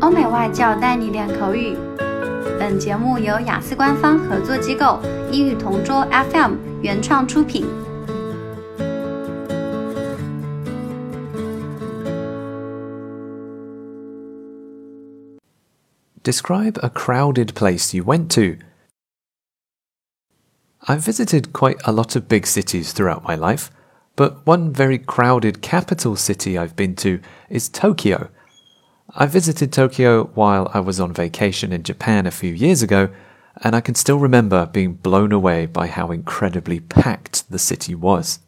欧美外教带你练口语。本节目由雅思官方合作机构英语同桌 FM 原创出品。Describe a crowded place you went to. I've visited quite a lot of big cities throughout my life, but one very crowded capital city I've been to is Tokyo. I visited Tokyo while I was on vacation in Japan a few years ago, and I can still remember being blown away by how incredibly packed the city was.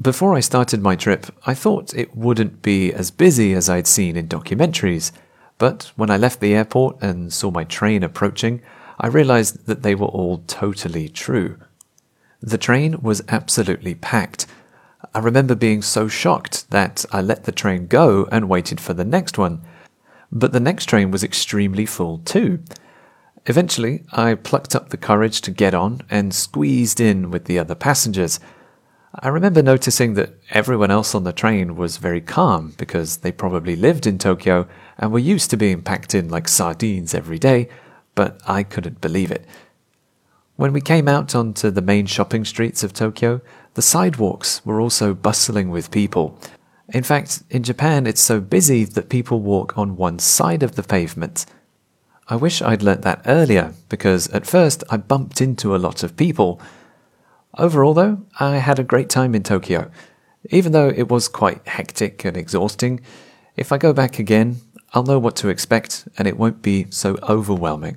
Before I started my trip, I thought it wouldn't be as busy as I'd seen in documentaries, but when I left the airport and saw my train approaching, I realized that they were all totally true. The train was absolutely packed. I remember being so shocked that I let the train go and waited for the next one. But the next train was extremely full too. Eventually, I plucked up the courage to get on and squeezed in with the other passengers. I remember noticing that everyone else on the train was very calm because they probably lived in Tokyo and were used to being packed in like sardines every day, but I couldn't believe it. When we came out onto the main shopping streets of Tokyo, the sidewalks were also bustling with people. In fact, in Japan, it's so busy that people walk on one side of the pavement. I wish I'd learnt that earlier, because at first I bumped into a lot of people. Overall, though, I had a great time in Tokyo. Even though it was quite hectic and exhausting, if I go back again, I'll know what to expect and it won't be so overwhelming.